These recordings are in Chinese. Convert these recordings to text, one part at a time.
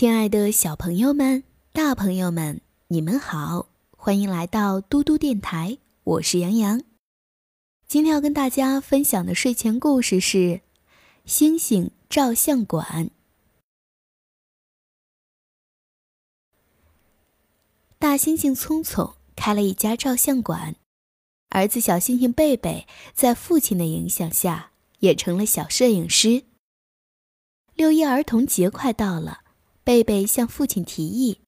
亲爱的小朋友们、大朋友们，你们好，欢迎来到嘟嘟电台，我是杨洋。今天要跟大家分享的睡前故事是《星星照相馆》。大猩猩聪聪开了一家照相馆，儿子小猩猩贝贝在父亲的影响下也成了小摄影师。六一儿童节快到了。贝贝向父亲提议，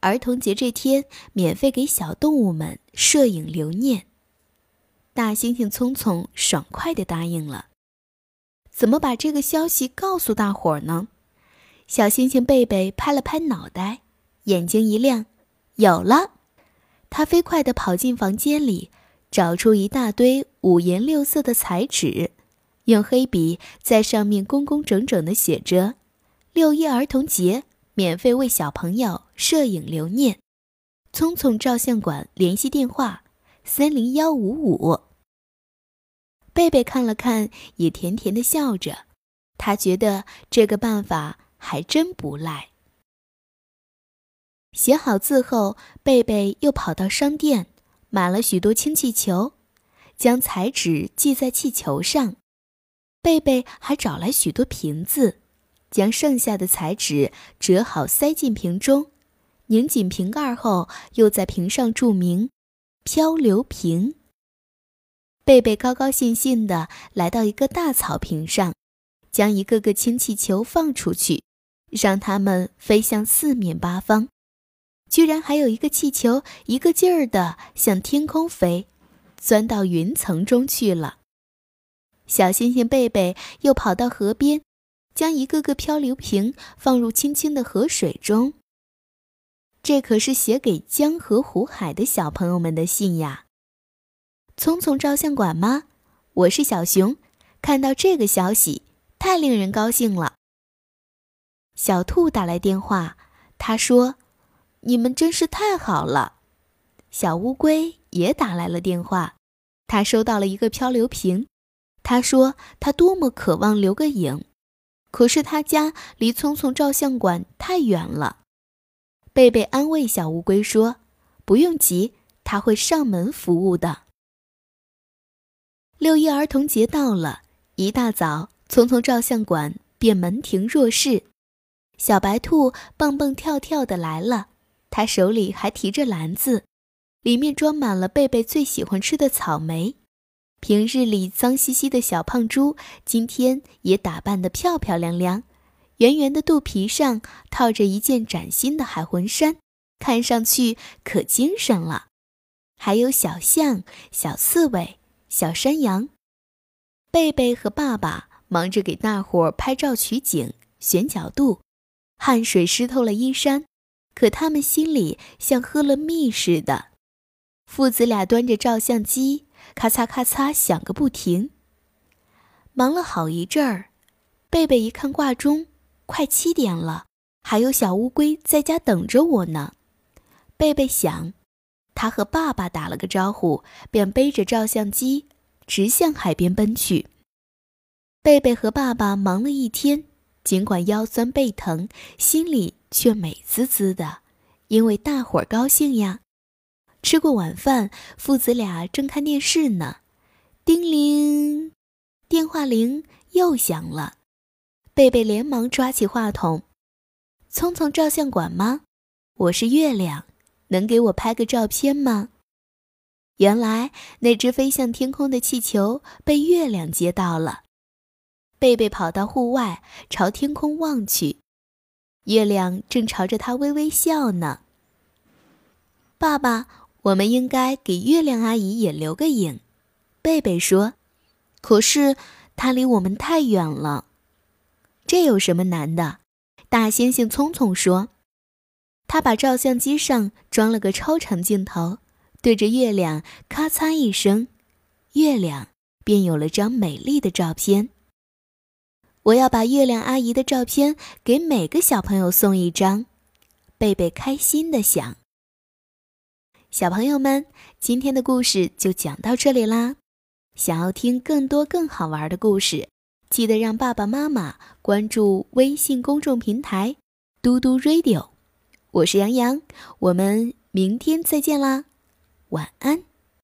儿童节这天免费给小动物们摄影留念。大猩猩聪聪爽快地答应了。怎么把这个消息告诉大伙儿呢？小猩猩贝贝拍了拍脑袋，眼睛一亮，有了！他飞快地跑进房间里，找出一大堆五颜六色的彩纸，用黑笔在上面工工整整地写着。六一儿童节，免费为小朋友摄影留念。聪聪照相馆联系电话：三零幺五五。贝贝看了看，也甜甜的笑着。他觉得这个办法还真不赖。写好字后，贝贝又跑到商店买了许多氢气球，将彩纸系在气球上。贝贝还找来许多瓶子。将剩下的彩纸折好，塞进瓶中，拧紧瓶盖后，又在瓶上注明“漂流瓶”。贝贝高高兴兴地来到一个大草坪上，将一个个氢气球放出去，让它们飞向四面八方。居然还有一个气球一个劲儿地向天空飞，钻到云层中去了。小猩猩贝贝又跑到河边。将一个个漂流瓶放入清清的河水中。这可是写给江河湖海的小朋友们的信呀！聪聪照相馆吗？我是小熊，看到这个消息，太令人高兴了。小兔打来电话，他说：“你们真是太好了。”小乌龟也打来了电话，他收到了一个漂流瓶，他说他多么渴望留个影。可是他家离聪聪照相馆太远了，贝贝安慰小乌龟说：“不用急，他会上门服务的。”六一儿童节到了，一大早，聪聪照相馆便门庭若市，小白兔蹦蹦跳跳的来了，他手里还提着篮子，里面装满了贝贝最喜欢吃的草莓。平日里脏兮兮的小胖猪，今天也打扮得漂漂亮亮，圆圆的肚皮上套着一件崭新的海魂衫，看上去可精神了。还有小象、小刺猬、小山羊，贝贝和爸爸忙着给大伙儿拍照取景、选角度，汗水湿透了衣衫，可他们心里像喝了蜜似的。父子俩端着照相机。咔嚓咔嚓响个不停。忙了好一阵儿，贝贝一看挂钟，快七点了，还有小乌龟在家等着我呢。贝贝想，他和爸爸打了个招呼，便背着照相机直向海边奔去。贝贝和爸爸忙了一天，尽管腰酸背疼，心里却美滋滋的，因为大伙儿高兴呀。吃过晚饭，父子俩正看电视呢。叮铃，电话铃又响了。贝贝连忙抓起话筒：“聪聪照相馆吗？我是月亮，能给我拍个照片吗？”原来那只飞向天空的气球被月亮接到了。贝贝跑到户外，朝天空望去，月亮正朝着他微微笑呢。爸爸。我们应该给月亮阿姨也留个影，贝贝说。可是它离我们太远了。这有什么难的？大猩猩聪聪说。他把照相机上装了个超长镜头，对着月亮咔嚓一声，月亮便有了张美丽的照片。我要把月亮阿姨的照片给每个小朋友送一张，贝贝开心的想。小朋友们，今天的故事就讲到这里啦。想要听更多更好玩的故事，记得让爸爸妈妈关注微信公众平台嘟嘟 Radio，我是杨洋，我们明天再见啦，晚安。